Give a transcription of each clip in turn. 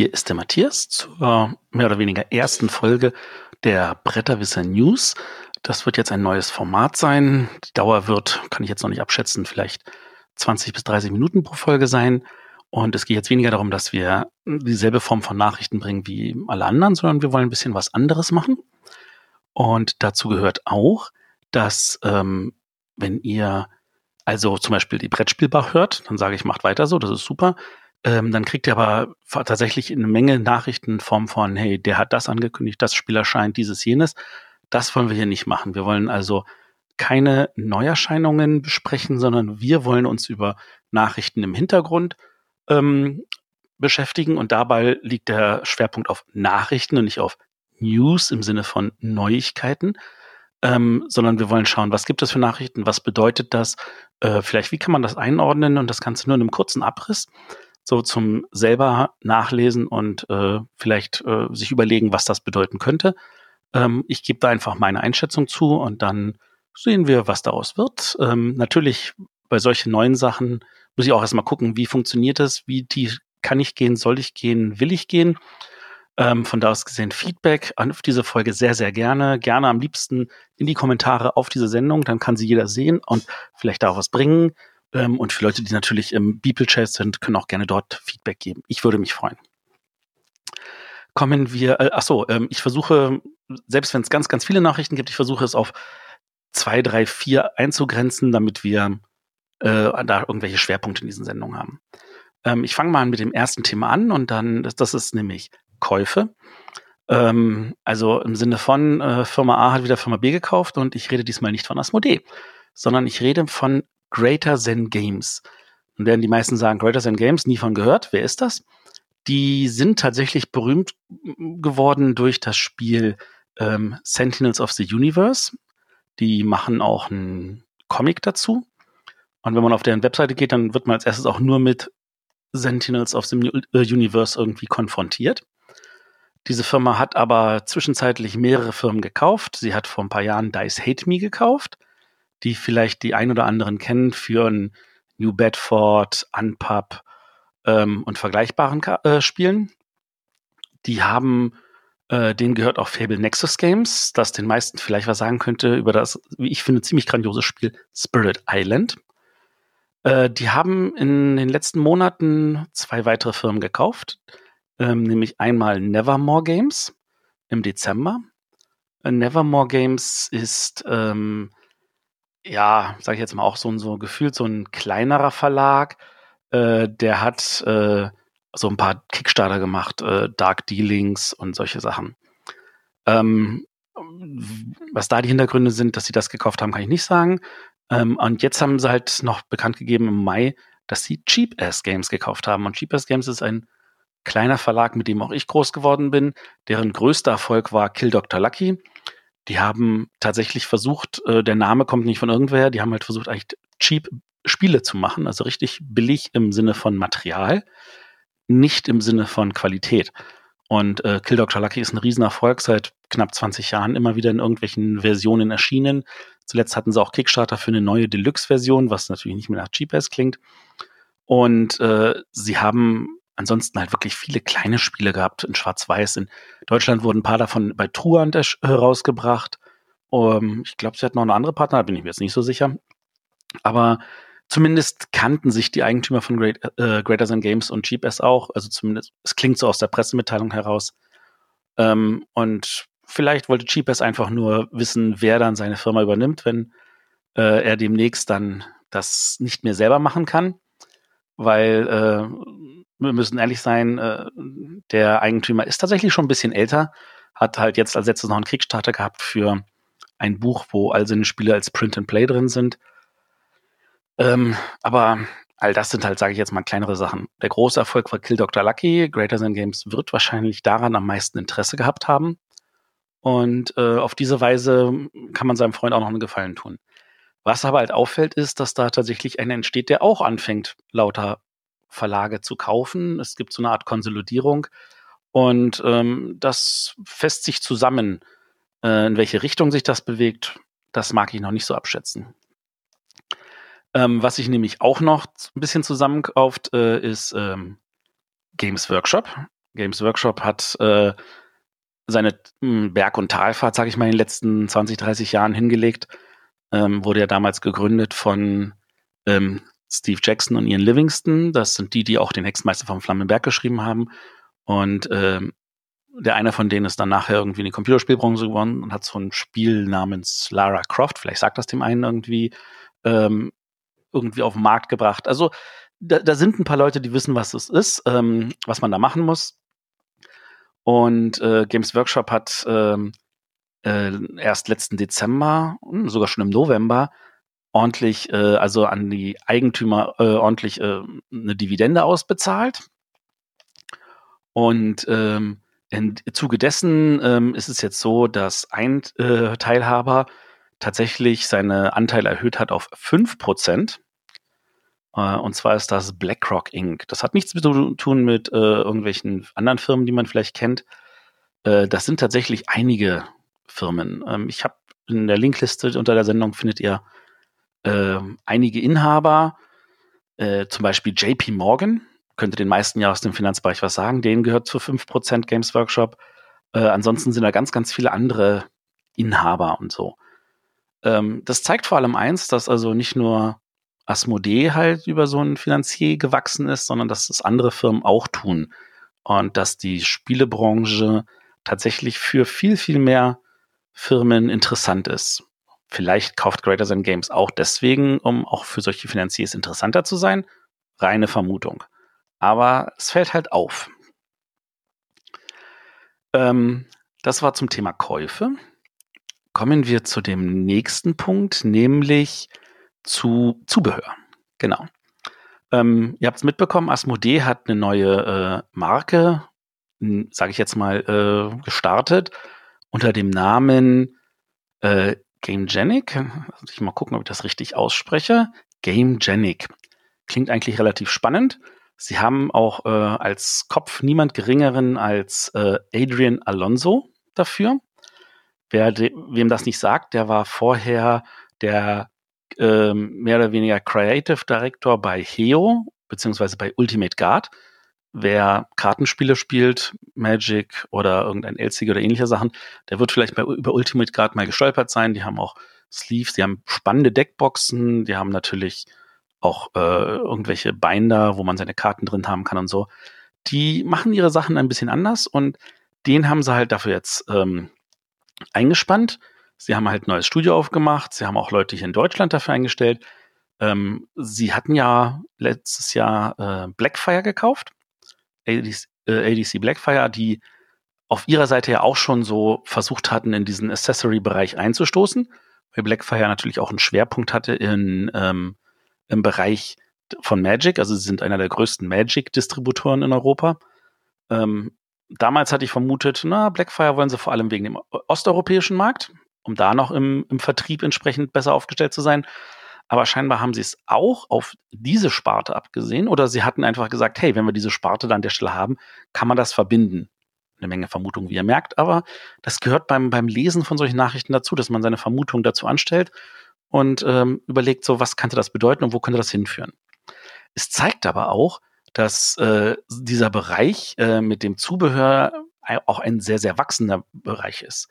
Hier ist der Matthias zur mehr oder weniger ersten Folge der Bretterwisser News. Das wird jetzt ein neues Format sein. Die Dauer wird, kann ich jetzt noch nicht abschätzen, vielleicht 20 bis 30 Minuten pro Folge sein. Und es geht jetzt weniger darum, dass wir dieselbe Form von Nachrichten bringen wie alle anderen, sondern wir wollen ein bisschen was anderes machen. Und dazu gehört auch, dass ähm, wenn ihr also zum Beispiel die Brettspielbar hört, dann sage ich, macht weiter so, das ist super. Ähm, dann kriegt ihr aber tatsächlich eine Menge Nachrichten in Form von, hey, der hat das angekündigt, das Spiel erscheint, dieses, jenes. Das wollen wir hier nicht machen. Wir wollen also keine Neuerscheinungen besprechen, sondern wir wollen uns über Nachrichten im Hintergrund ähm, beschäftigen. Und dabei liegt der Schwerpunkt auf Nachrichten und nicht auf News im Sinne von Neuigkeiten, ähm, sondern wir wollen schauen, was gibt es für Nachrichten, was bedeutet das, äh, vielleicht wie kann man das einordnen? Und das Ganze nur in einem kurzen Abriss, so zum selber nachlesen und äh, vielleicht äh, sich überlegen, was das bedeuten könnte. Ähm, ich gebe da einfach meine Einschätzung zu und dann sehen wir, was daraus wird. Ähm, natürlich bei solchen neuen Sachen muss ich auch erstmal gucken, wie funktioniert das, wie tief kann ich gehen, soll ich gehen, will ich gehen. Ähm, von da aus gesehen Feedback auf diese Folge sehr, sehr gerne. Gerne am liebsten in die Kommentare auf diese Sendung, dann kann sie jeder sehen und vielleicht auch was bringen. Ähm, und für Leute, die natürlich im Beeple-Chat sind, können auch gerne dort Feedback geben. Ich würde mich freuen. Kommen wir, äh, ach so, ähm, ich versuche, selbst wenn es ganz, ganz viele Nachrichten gibt, ich versuche es auf zwei, drei, vier einzugrenzen, damit wir äh, da irgendwelche Schwerpunkte in diesen Sendungen haben. Ähm, ich fange mal mit dem ersten Thema an und dann, das, das ist nämlich Käufe. Ähm, also im Sinne von äh, Firma A hat wieder Firma B gekauft und ich rede diesmal nicht von Asmodee, sondern ich rede von Greater Zen Games. Und werden die meisten sagen, Greater Zen Games, nie von gehört. Wer ist das? Die sind tatsächlich berühmt geworden durch das Spiel ähm, Sentinels of the Universe. Die machen auch einen Comic dazu. Und wenn man auf deren Webseite geht, dann wird man als erstes auch nur mit Sentinels of the äh, Universe irgendwie konfrontiert. Diese Firma hat aber zwischenzeitlich mehrere Firmen gekauft. Sie hat vor ein paar Jahren Dice Hate Me gekauft die vielleicht die ein oder anderen kennen, führen New Bedford, Unpub ähm, und vergleichbaren äh, Spielen. Die haben, äh, denen gehört auch Fable Nexus Games, das den meisten vielleicht was sagen könnte über das, wie ich finde, ziemlich grandiose Spiel Spirit Island. Äh, die haben in den letzten Monaten zwei weitere Firmen gekauft, ähm, nämlich einmal Nevermore Games im Dezember. Äh, Nevermore Games ist ähm, ja, sage ich jetzt mal auch so, so gefühlt so ein kleinerer Verlag, äh, der hat äh, so ein paar Kickstarter gemacht, äh, Dark Dealings und solche Sachen. Ähm, was da die Hintergründe sind, dass sie das gekauft haben, kann ich nicht sagen. Ähm, und jetzt haben sie halt noch bekannt gegeben im Mai, dass sie Cheap Ass Games gekauft haben. Und Cheap Ass Games ist ein kleiner Verlag, mit dem auch ich groß geworden bin. Deren größter Erfolg war Kill Dr. Lucky. Die haben tatsächlich versucht, äh, der Name kommt nicht von irgendwer, die haben halt versucht, eigentlich cheap Spiele zu machen, also richtig billig im Sinne von Material, nicht im Sinne von Qualität. Und äh, Kill Dr. Lucky ist ein Riesenerfolg, seit knapp 20 Jahren immer wieder in irgendwelchen Versionen erschienen. Zuletzt hatten sie auch Kickstarter für eine neue Deluxe-Version, was natürlich nicht mehr nach Cheap Ass klingt. Und äh, sie haben ansonsten halt wirklich viele kleine Spiele gehabt in Schwarz-Weiß. In Deutschland wurden ein paar davon bei Truant herausgebracht. Um, ähm, ich glaube, sie hatten noch eine andere Partner, da bin ich mir jetzt nicht so sicher. Aber zumindest kannten sich die Eigentümer von Great, äh, Greater Than Games und Cheap S auch. Also zumindest, es klingt so aus der Pressemitteilung heraus. Ähm, und vielleicht wollte Cheap S einfach nur wissen, wer dann seine Firma übernimmt, wenn äh, er demnächst dann das nicht mehr selber machen kann. Weil äh, wir müssen ehrlich sein, äh, der Eigentümer ist tatsächlich schon ein bisschen älter, hat halt jetzt als letztes noch einen Kickstarter gehabt für ein Buch, wo all seine Spiele als Print and Play drin sind. Ähm, aber all das sind halt, sage ich jetzt mal, kleinere Sachen. Der große Erfolg war Kill Dr. Lucky. Greater Than Games wird wahrscheinlich daran am meisten Interesse gehabt haben. Und äh, auf diese Weise kann man seinem Freund auch noch einen Gefallen tun. Was aber halt auffällt, ist, dass da tatsächlich einer entsteht, der auch anfängt, lauter Verlage zu kaufen. Es gibt so eine Art Konsolidierung und ähm, das fässt sich zusammen. Äh, in welche Richtung sich das bewegt, das mag ich noch nicht so abschätzen. Ähm, was sich nämlich auch noch ein bisschen zusammenkauft, äh, ist ähm, Games Workshop. Games Workshop hat äh, seine hm, Berg- und Talfahrt, sage ich mal, in den letzten 20, 30 Jahren hingelegt. Ähm, wurde ja damals gegründet von ähm, Steve Jackson und Ian Livingston. Das sind die, die auch den Hexenmeister vom Flammenberg geschrieben haben. Und ähm, der eine von denen ist dann nachher irgendwie in die Computerspielbranche geworden und hat so ein Spiel namens Lara Croft, vielleicht sagt das dem einen irgendwie, ähm, irgendwie auf den Markt gebracht. Also da, da sind ein paar Leute, die wissen, was es ist, ähm, was man da machen muss. Und äh, Games Workshop hat ähm, äh, erst letzten Dezember, hm, sogar schon im November, ordentlich, äh, also an die Eigentümer äh, ordentlich äh, eine Dividende ausbezahlt. Und ähm, im Zuge dessen ähm, ist es jetzt so, dass ein äh, Teilhaber tatsächlich seine Anteile erhöht hat auf 5%. Äh, und zwar ist das BlackRock Inc. Das hat nichts zu tun mit äh, irgendwelchen anderen Firmen, die man vielleicht kennt. Äh, das sind tatsächlich einige Firmen. Ähm, ich habe in der Linkliste unter der Sendung findet ihr äh, einige Inhaber, äh, zum Beispiel JP Morgan, könnte den meisten ja aus dem Finanzbereich was sagen, denen gehört zu 5% Games Workshop. Äh, ansonsten sind da ganz, ganz viele andere Inhaber und so. Ähm, das zeigt vor allem eins, dass also nicht nur Asmodee halt über so ein Finanzier gewachsen ist, sondern dass das andere Firmen auch tun. Und dass die Spielebranche tatsächlich für viel, viel mehr Firmen interessant ist. Vielleicht kauft Greater Than Games auch deswegen, um auch für solche Finanziers interessanter zu sein. Reine Vermutung. Aber es fällt halt auf. Ähm, das war zum Thema Käufe. Kommen wir zu dem nächsten Punkt, nämlich zu Zubehör. Genau. Ähm, ihr habt es mitbekommen, Asmodee hat eine neue äh, Marke, sage ich jetzt mal, äh, gestartet unter dem Namen äh, GameGenic. Also ich mal gucken, ob ich das richtig ausspreche. GameGenic. Klingt eigentlich relativ spannend. Sie haben auch äh, als Kopf niemand geringeren als äh, Adrian Alonso dafür. Wer wem das nicht sagt, der war vorher der äh, mehr oder weniger Creative Director bei Heo beziehungsweise bei Ultimate Guard wer Kartenspiele spielt, Magic oder irgendein LCG oder ähnliche Sachen, der wird vielleicht bei, über Ultimate Guard mal gestolpert sein. Die haben auch Sleeves, die haben spannende Deckboxen, die haben natürlich auch äh, irgendwelche Binder, wo man seine Karten drin haben kann und so. Die machen ihre Sachen ein bisschen anders und den haben sie halt dafür jetzt ähm, eingespannt. Sie haben halt ein neues Studio aufgemacht, sie haben auch Leute hier in Deutschland dafür eingestellt. Ähm, sie hatten ja letztes Jahr äh, Blackfire gekauft. ADC, äh, Blackfire, die auf ihrer Seite ja auch schon so versucht hatten, in diesen Accessory-Bereich einzustoßen, weil Blackfire natürlich auch einen Schwerpunkt hatte in, ähm, im Bereich von Magic. Also sie sind einer der größten Magic-Distributoren in Europa. Ähm, damals hatte ich vermutet, na, Blackfire wollen sie vor allem wegen dem osteuropäischen Markt, um da noch im, im Vertrieb entsprechend besser aufgestellt zu sein. Aber scheinbar haben sie es auch auf diese Sparte abgesehen oder sie hatten einfach gesagt, hey, wenn wir diese Sparte da an der Stelle haben, kann man das verbinden. Eine Menge Vermutungen, wie ihr merkt, aber das gehört beim, beim Lesen von solchen Nachrichten dazu, dass man seine Vermutungen dazu anstellt und ähm, überlegt, so, was könnte das bedeuten und wo könnte das hinführen. Es zeigt aber auch, dass äh, dieser Bereich äh, mit dem Zubehör auch ein sehr, sehr wachsender Bereich ist.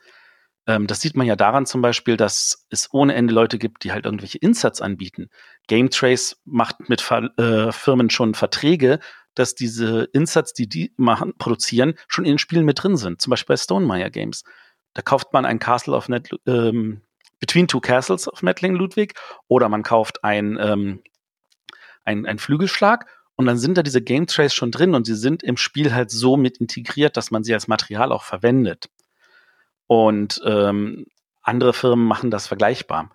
Ähm, das sieht man ja daran zum Beispiel, dass es ohne Ende Leute gibt, die halt irgendwelche Insets anbieten. GameTrace macht mit Ver äh, Firmen schon Verträge, dass diese Insets, die die machen, produzieren, schon in den Spielen mit drin sind. Zum Beispiel bei Stonemeyer Games. Da kauft man ein Castle of Net, ähm, Between Two Castles of Mettling Ludwig oder man kauft ein, ähm, ein, ein Flügelschlag und dann sind da diese Game Trays schon drin und sie sind im Spiel halt so mit integriert, dass man sie als Material auch verwendet. Und ähm, andere Firmen machen das vergleichbar.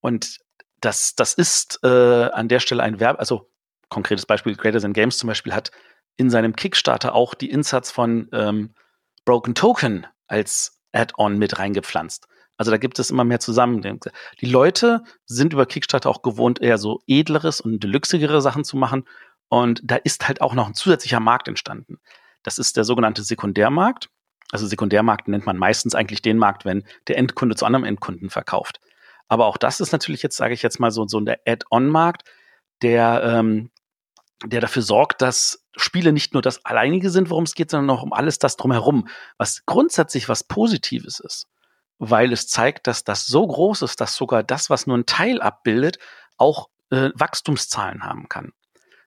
Und das, das ist äh, an der Stelle ein Verb, also konkretes Beispiel, Greater Than Games zum Beispiel hat in seinem Kickstarter auch die Insatz von ähm, Broken Token als Add-on mit reingepflanzt. Also da gibt es immer mehr zusammen. Die Leute sind über Kickstarter auch gewohnt, eher so edleres und deluxigere Sachen zu machen. Und da ist halt auch noch ein zusätzlicher Markt entstanden. Das ist der sogenannte Sekundärmarkt. Also Sekundärmarkt nennt man meistens eigentlich den Markt, wenn der Endkunde zu anderem Endkunden verkauft. Aber auch das ist natürlich jetzt, sage ich jetzt mal, so, so der Add-on-Markt, der, ähm, der dafür sorgt, dass Spiele nicht nur das alleinige sind, worum es geht, sondern auch um alles das drumherum, was grundsätzlich was Positives ist, weil es zeigt, dass das so groß ist, dass sogar das, was nur ein Teil abbildet, auch äh, Wachstumszahlen haben kann.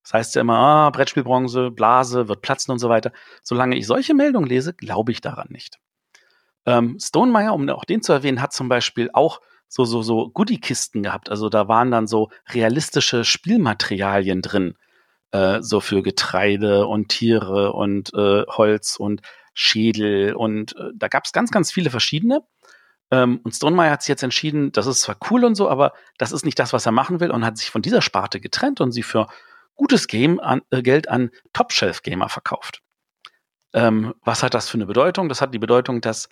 Das heißt ja immer, ah, Brettspielbronze, Blase, wird platzen und so weiter. Solange ich solche Meldungen lese, glaube ich daran nicht. Ähm, Stonemeyer, um auch den zu erwähnen, hat zum Beispiel auch so, so, so Goodie-Kisten gehabt. Also da waren dann so realistische Spielmaterialien drin. Äh, so für Getreide und Tiere und äh, Holz und Schädel. Und äh, da gab es ganz, ganz viele verschiedene. Ähm, und Stonemeyer hat sich jetzt entschieden, das ist zwar cool und so, aber das ist nicht das, was er machen will und hat sich von dieser Sparte getrennt und sie für gutes Game an, äh, Geld an Top-Shelf-Gamer verkauft. Ähm, was hat das für eine Bedeutung? Das hat die Bedeutung, dass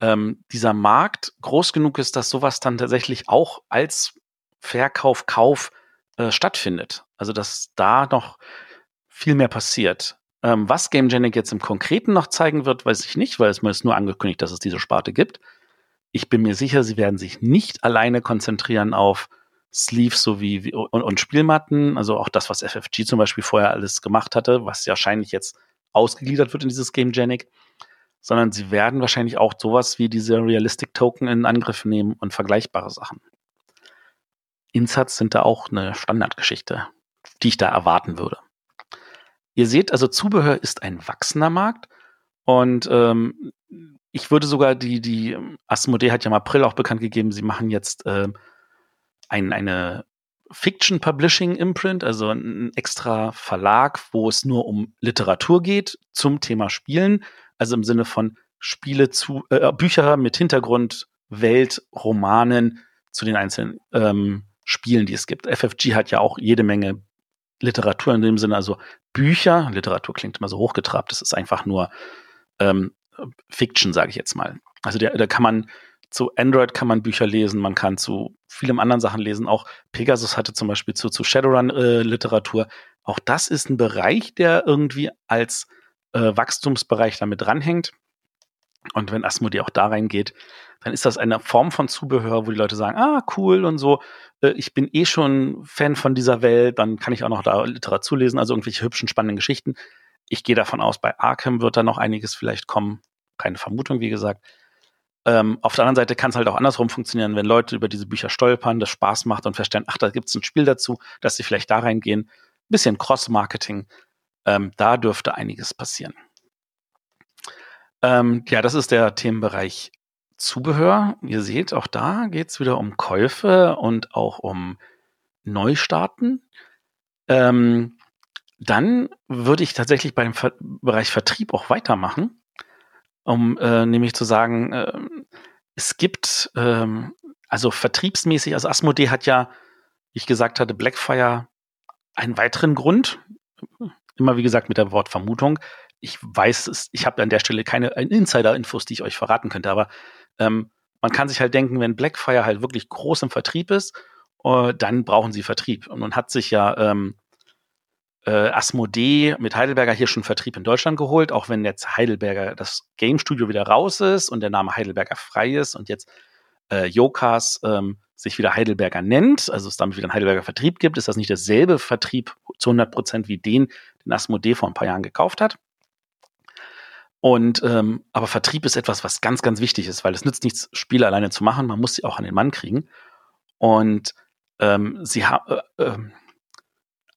ähm, dieser Markt groß genug ist, dass sowas dann tatsächlich auch als Verkauf, Kauf äh, stattfindet. Also dass da noch viel mehr passiert. Ähm, was GameGenic jetzt im Konkreten noch zeigen wird, weiß ich nicht, weil es mir ist nur angekündigt, dass es diese Sparte gibt. Ich bin mir sicher, sie werden sich nicht alleine konzentrieren auf Sleeves sowie wie, und, und Spielmatten, also auch das, was FFG zum Beispiel vorher alles gemacht hatte, was ja wahrscheinlich jetzt ausgegliedert wird in dieses GameGenic sondern sie werden wahrscheinlich auch sowas wie diese Realistic Token in Angriff nehmen und vergleichbare Sachen. Insats sind da auch eine Standardgeschichte, die ich da erwarten würde. Ihr seht also, Zubehör ist ein wachsender Markt und ähm, ich würde sogar die, die Asmodee hat ja im April auch bekannt gegeben, sie machen jetzt äh, ein, eine Fiction Publishing Imprint, also ein extra Verlag, wo es nur um Literatur geht zum Thema Spielen also im Sinne von Spiele zu, äh, Bücher mit Hintergrund, Welt, Romanen zu den einzelnen ähm, Spielen, die es gibt. FFG hat ja auch jede Menge Literatur in dem Sinne, also Bücher. Literatur klingt immer so hochgetrabt, das ist einfach nur ähm, Fiction, sage ich jetzt mal. Also da, da kann man zu Android kann man Bücher lesen, man kann zu vielem anderen Sachen lesen. Auch Pegasus hatte zum Beispiel zu, zu Shadowrun äh. Auch das ist ein Bereich, der irgendwie als äh, Wachstumsbereich damit dranhängt. Und wenn Asmodee auch da reingeht, dann ist das eine Form von Zubehör, wo die Leute sagen, ah, cool und so, äh, ich bin eh schon Fan von dieser Welt, dann kann ich auch noch da Literatur lesen, also irgendwelche hübschen, spannenden Geschichten. Ich gehe davon aus, bei Arkham wird da noch einiges vielleicht kommen. Keine Vermutung, wie gesagt. Ähm, auf der anderen Seite kann es halt auch andersrum funktionieren, wenn Leute über diese Bücher stolpern, das Spaß macht und feststellen, ach, da gibt es ein Spiel dazu, dass sie vielleicht da reingehen. Bisschen Cross-Marketing ähm, da dürfte einiges passieren. Ähm, ja, das ist der Themenbereich Zubehör. Ihr seht, auch da geht es wieder um Käufe und auch um Neustarten. Ähm, dann würde ich tatsächlich beim Ver Bereich Vertrieb auch weitermachen, um äh, nämlich zu sagen, äh, es gibt ähm, also vertriebsmäßig, also Asmodee hat ja, wie ich gesagt hatte, Blackfire einen weiteren Grund, immer wie gesagt mit der Wort Vermutung. Ich weiß es, ich habe an der Stelle keine Insider-Infos, die ich euch verraten könnte, aber ähm, man kann sich halt denken, wenn Blackfire halt wirklich groß im Vertrieb ist, äh, dann brauchen sie Vertrieb. Und man hat sich ja ähm, äh, Asmodee mit Heidelberger hier schon Vertrieb in Deutschland geholt, auch wenn jetzt Heidelberger das Game Studio wieder raus ist und der Name Heidelberger frei ist und jetzt äh, Jokas ähm, sich wieder Heidelberger nennt, also es damit wieder einen Heidelberger Vertrieb gibt, ist das nicht derselbe Vertrieb zu 100 Prozent wie den, den Asmodee vor ein paar Jahren gekauft hat. Und ähm, aber Vertrieb ist etwas, was ganz, ganz wichtig ist, weil es nützt nichts, Spiele alleine zu machen, man muss sie auch an den Mann kriegen. Und ähm, sie haben äh, äh,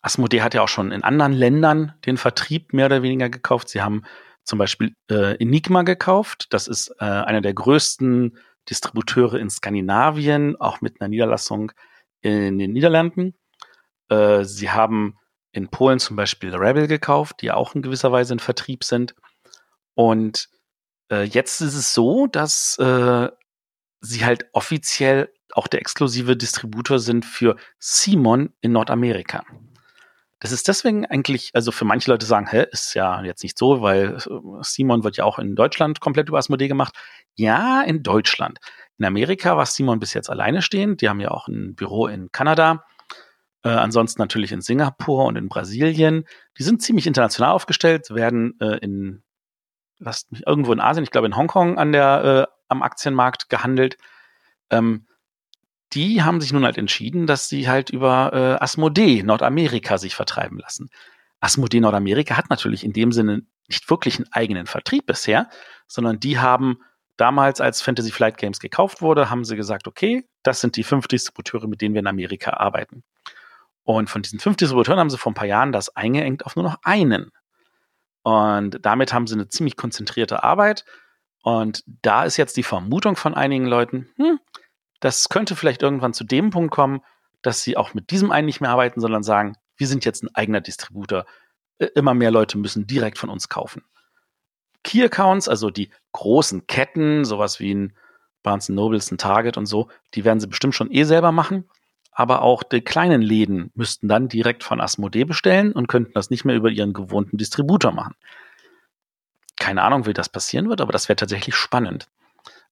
Asmodee hat ja auch schon in anderen Ländern den Vertrieb mehr oder weniger gekauft. Sie haben zum Beispiel äh, Enigma gekauft. Das ist äh, einer der größten Distributeure in Skandinavien, auch mit einer Niederlassung in den Niederlanden. Äh, sie haben in Polen zum Beispiel Rebel gekauft, die auch in gewisser Weise in Vertrieb sind. Und äh, jetzt ist es so, dass äh, sie halt offiziell auch der exklusive Distributor sind für Simon in Nordamerika. Das ist deswegen eigentlich, also für manche Leute sagen, hä, ist ja jetzt nicht so, weil äh, Simon wird ja auch in Deutschland komplett über Asmodee gemacht. Ja, in Deutschland. In Amerika war Simon bis jetzt alleine stehend. Die haben ja auch ein Büro in Kanada. Äh, ansonsten natürlich in Singapur und in Brasilien. Die sind ziemlich international aufgestellt, werden äh, in, lasst mich irgendwo in Asien, ich glaube in Hongkong an der, äh, am Aktienmarkt gehandelt. Ähm, die haben sich nun halt entschieden, dass sie halt über äh, Asmodee Nordamerika sich vertreiben lassen. Asmodee Nordamerika hat natürlich in dem Sinne nicht wirklich einen eigenen Vertrieb bisher, sondern die haben damals, als Fantasy Flight Games gekauft wurde, haben sie gesagt, okay, das sind die fünf Distributeure, mit denen wir in Amerika arbeiten. Und von diesen fünf Distributeuren haben sie vor ein paar Jahren das eingeengt auf nur noch einen. Und damit haben sie eine ziemlich konzentrierte Arbeit. Und da ist jetzt die Vermutung von einigen Leuten, hm, das könnte vielleicht irgendwann zu dem Punkt kommen, dass sie auch mit diesem einen nicht mehr arbeiten, sondern sagen, wir sind jetzt ein eigener Distributor. Äh, immer mehr Leute müssen direkt von uns kaufen. Key Accounts, also die großen Ketten, sowas wie ein Barnes Nobles, ein Target und so, die werden sie bestimmt schon eh selber machen. Aber auch die kleinen Läden müssten dann direkt von Asmodee bestellen und könnten das nicht mehr über ihren gewohnten Distributor machen. Keine Ahnung, wie das passieren wird, aber das wäre tatsächlich spannend.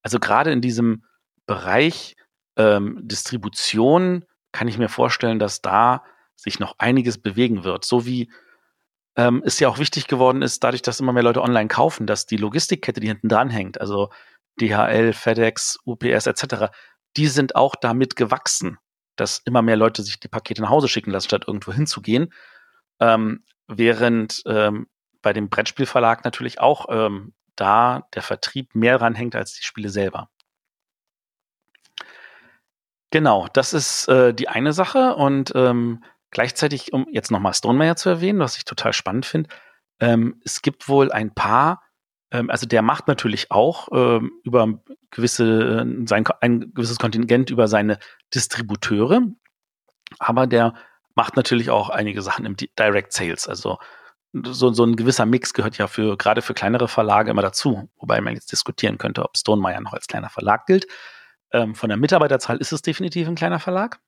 Also gerade in diesem Bereich ähm, Distribution kann ich mir vorstellen, dass da sich noch einiges bewegen wird. So wie ähm, es ja auch wichtig geworden ist, dadurch, dass immer mehr Leute online kaufen, dass die Logistikkette, die hinten dran hängt, also DHL, FedEx, UPS etc., die sind auch damit gewachsen, dass immer mehr Leute sich die Pakete nach Hause schicken lassen, statt irgendwo hinzugehen. Ähm, während ähm, bei dem Brettspielverlag natürlich auch ähm, da der Vertrieb mehr dran hängt als die Spiele selber. Genau, das ist äh, die eine Sache und ähm, gleichzeitig, um jetzt nochmal Stonemeyer zu erwähnen, was ich total spannend finde, ähm, es gibt wohl ein paar, ähm, also der macht natürlich auch ähm, über gewisse, äh, sein, ein gewisses Kontingent über seine Distributeure, aber der macht natürlich auch einige Sachen im Direct Sales, also so, so ein gewisser Mix gehört ja für gerade für kleinere Verlage immer dazu, wobei man jetzt diskutieren könnte, ob Stonemeyer noch als kleiner Verlag gilt. Ähm, von der Mitarbeiterzahl ist es definitiv ein kleiner Verlag.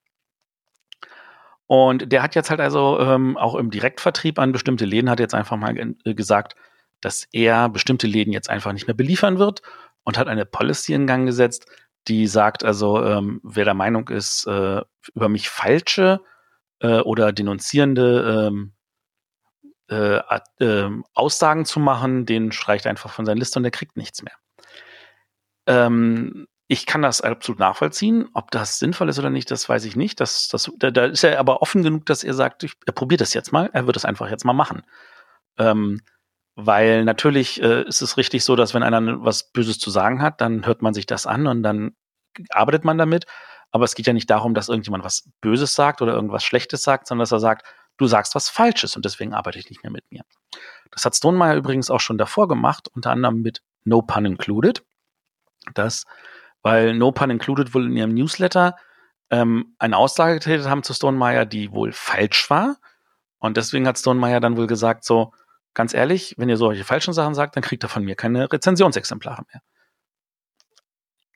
Und der hat jetzt halt also ähm, auch im Direktvertrieb an bestimmte Läden hat jetzt einfach mal äh, gesagt, dass er bestimmte Läden jetzt einfach nicht mehr beliefern wird und hat eine Policy in Gang gesetzt, die sagt also, ähm, wer der Meinung ist, äh, über mich falsche äh, oder denunzierende ähm, äh, äh, Aussagen zu machen, den streicht einfach von seiner Liste und der kriegt nichts mehr. Ähm, ich kann das absolut nachvollziehen. Ob das sinnvoll ist oder nicht, das weiß ich nicht. Das, das, da, da ist er aber offen genug, dass er sagt, ich, er probiert das jetzt mal. Er wird es einfach jetzt mal machen. Ähm, weil natürlich äh, ist es richtig so, dass wenn einer was Böses zu sagen hat, dann hört man sich das an und dann arbeitet man damit. Aber es geht ja nicht darum, dass irgendjemand was Böses sagt oder irgendwas Schlechtes sagt, sondern dass er sagt, du sagst was Falsches und deswegen arbeite ich nicht mehr mit mir. Das hat Stonemeyer übrigens auch schon davor gemacht, unter anderem mit No Pun Included. Das weil No Pun Included wohl in ihrem Newsletter ähm, eine Aussage getätigt haben zu Stonemeyer, die wohl falsch war. Und deswegen hat Stonemeyer dann wohl gesagt, so, ganz ehrlich, wenn ihr solche falschen Sachen sagt, dann kriegt er von mir keine Rezensionsexemplare mehr.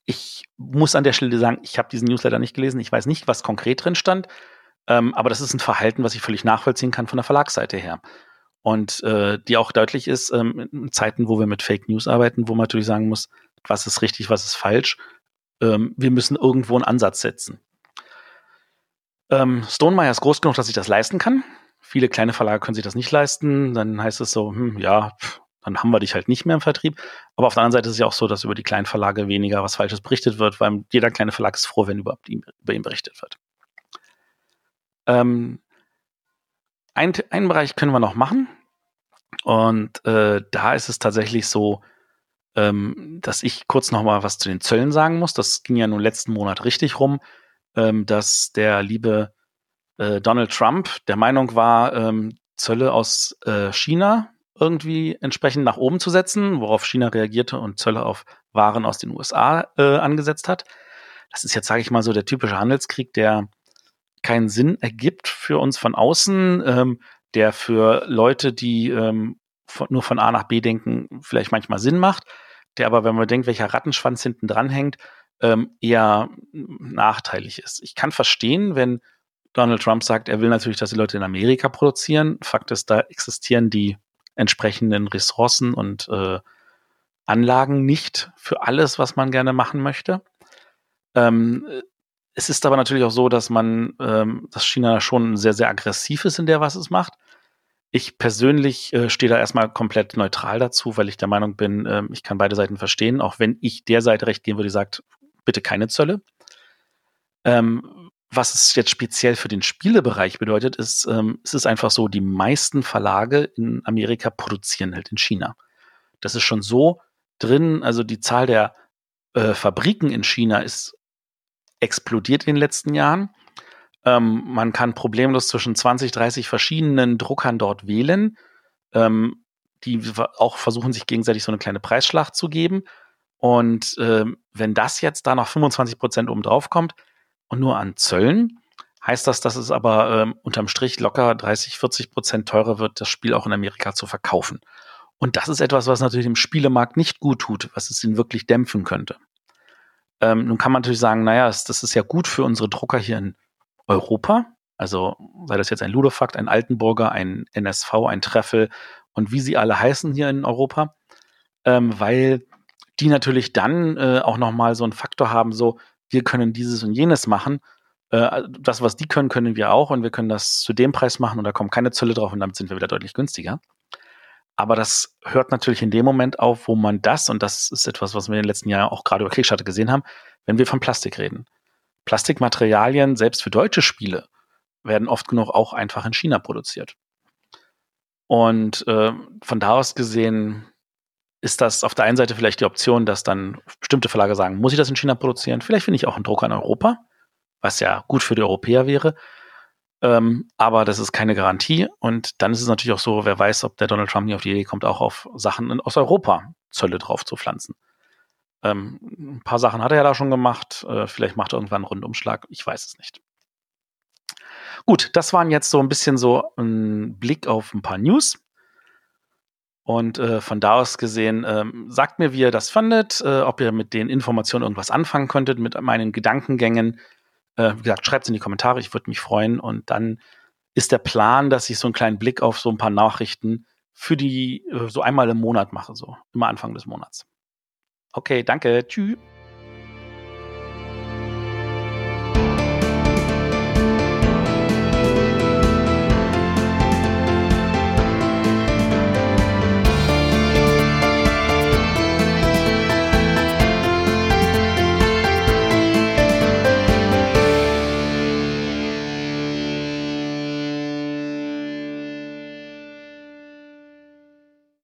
Ich muss an der Stelle sagen, ich habe diesen Newsletter nicht gelesen. Ich weiß nicht, was konkret drin stand. Ähm, aber das ist ein Verhalten, was ich völlig nachvollziehen kann von der Verlagsseite her. Und äh, die auch deutlich ist, ähm, in Zeiten, wo wir mit Fake News arbeiten, wo man natürlich sagen muss, was ist richtig, was ist falsch. Ähm, wir müssen irgendwo einen Ansatz setzen. Ähm, Stonemeyer ist groß genug, dass ich das leisten kann. Viele kleine Verlage können sich das nicht leisten. Dann heißt es so, hm, ja, dann haben wir dich halt nicht mehr im Vertrieb. Aber auf der anderen Seite ist es ja auch so, dass über die kleinen Verlage weniger was Falsches berichtet wird, weil jeder kleine Verlag ist froh, wenn überhaupt über ihn berichtet wird. Ähm, ein, einen Bereich können wir noch machen. Und äh, da ist es tatsächlich so, ähm, dass ich kurz noch mal was zu den Zöllen sagen muss. Das ging ja nun letzten Monat richtig rum, ähm, dass der liebe äh, Donald Trump der Meinung war, ähm, Zölle aus äh, China irgendwie entsprechend nach oben zu setzen, worauf China reagierte und Zölle auf Waren aus den USA äh, angesetzt hat. Das ist jetzt, sage ich mal, so der typische Handelskrieg, der keinen Sinn ergibt für uns von außen, ähm, der für Leute, die ähm, von, nur von A nach B denken, vielleicht manchmal Sinn macht, der aber, wenn man denkt, welcher Rattenschwanz hinten dran hängt, ähm, eher nachteilig ist. Ich kann verstehen, wenn Donald Trump sagt, er will natürlich, dass die Leute in Amerika produzieren. Fakt ist, da existieren die entsprechenden Ressourcen und äh, Anlagen nicht für alles, was man gerne machen möchte. Ähm, es ist aber natürlich auch so, dass man, ähm, dass China schon sehr, sehr aggressiv ist in der, was es macht. Ich persönlich äh, stehe da erstmal komplett neutral dazu, weil ich der Meinung bin, äh, ich kann beide Seiten verstehen, auch wenn ich der Seite recht gehen würde, die sagt, bitte keine Zölle. Ähm, was es jetzt speziell für den Spielebereich bedeutet, ist, ähm, es ist einfach so, die meisten Verlage in Amerika produzieren halt in China. Das ist schon so drin, also die Zahl der äh, Fabriken in China ist explodiert in den letzten Jahren. Ähm, man kann problemlos zwischen 20, 30 verschiedenen Druckern dort wählen, ähm, die auch versuchen, sich gegenseitig so eine kleine Preisschlacht zu geben. Und ähm, wenn das jetzt da noch 25 Prozent oben drauf kommt, und nur an Zöllen, heißt das, dass es aber ähm, unterm Strich locker 30, 40 Prozent teurer wird, das Spiel auch in Amerika zu verkaufen. Und das ist etwas, was natürlich dem Spielemarkt nicht gut tut, was es ihn wirklich dämpfen könnte. Ähm, nun kann man natürlich sagen, naja, das ist ja gut für unsere Drucker hier in Europa. Also sei das jetzt ein Ludofakt, ein Altenburger, ein NSV, ein Treffel und wie sie alle heißen hier in Europa, ähm, weil die natürlich dann äh, auch nochmal so einen Faktor haben, so, wir können dieses und jenes machen. Äh, das, was die können, können wir auch und wir können das zu dem Preis machen und da kommen keine Zölle drauf und damit sind wir wieder deutlich günstiger. Aber das hört natürlich in dem Moment auf, wo man das, und das ist etwas, was wir in den letzten Jahren auch gerade über Kickstarter gesehen haben, wenn wir von Plastik reden. Plastikmaterialien, selbst für deutsche Spiele, werden oft genug auch einfach in China produziert. Und äh, von da aus gesehen ist das auf der einen Seite vielleicht die Option, dass dann bestimmte Verlage sagen, muss ich das in China produzieren? Vielleicht finde ich auch einen Drucker in Europa, was ja gut für die Europäer wäre. Ähm, aber das ist keine Garantie. Und dann ist es natürlich auch so, wer weiß, ob der Donald Trump nie auf die Idee kommt, auch auf Sachen aus Europa Zölle drauf zu pflanzen. Ähm, ein paar Sachen hat er ja da schon gemacht. Äh, vielleicht macht er irgendwann einen Rundumschlag. Ich weiß es nicht. Gut, das waren jetzt so ein bisschen so ein Blick auf ein paar News. Und äh, von da aus gesehen, ähm, sagt mir, wie ihr das fandet, äh, ob ihr mit den Informationen irgendwas anfangen könntet, mit meinen Gedankengängen. Äh, wie gesagt, schreibt es in die Kommentare, ich würde mich freuen. Und dann ist der Plan, dass ich so einen kleinen Blick auf so ein paar Nachrichten für die äh, so einmal im Monat mache, so immer Anfang des Monats. Okay, danke, tschüss.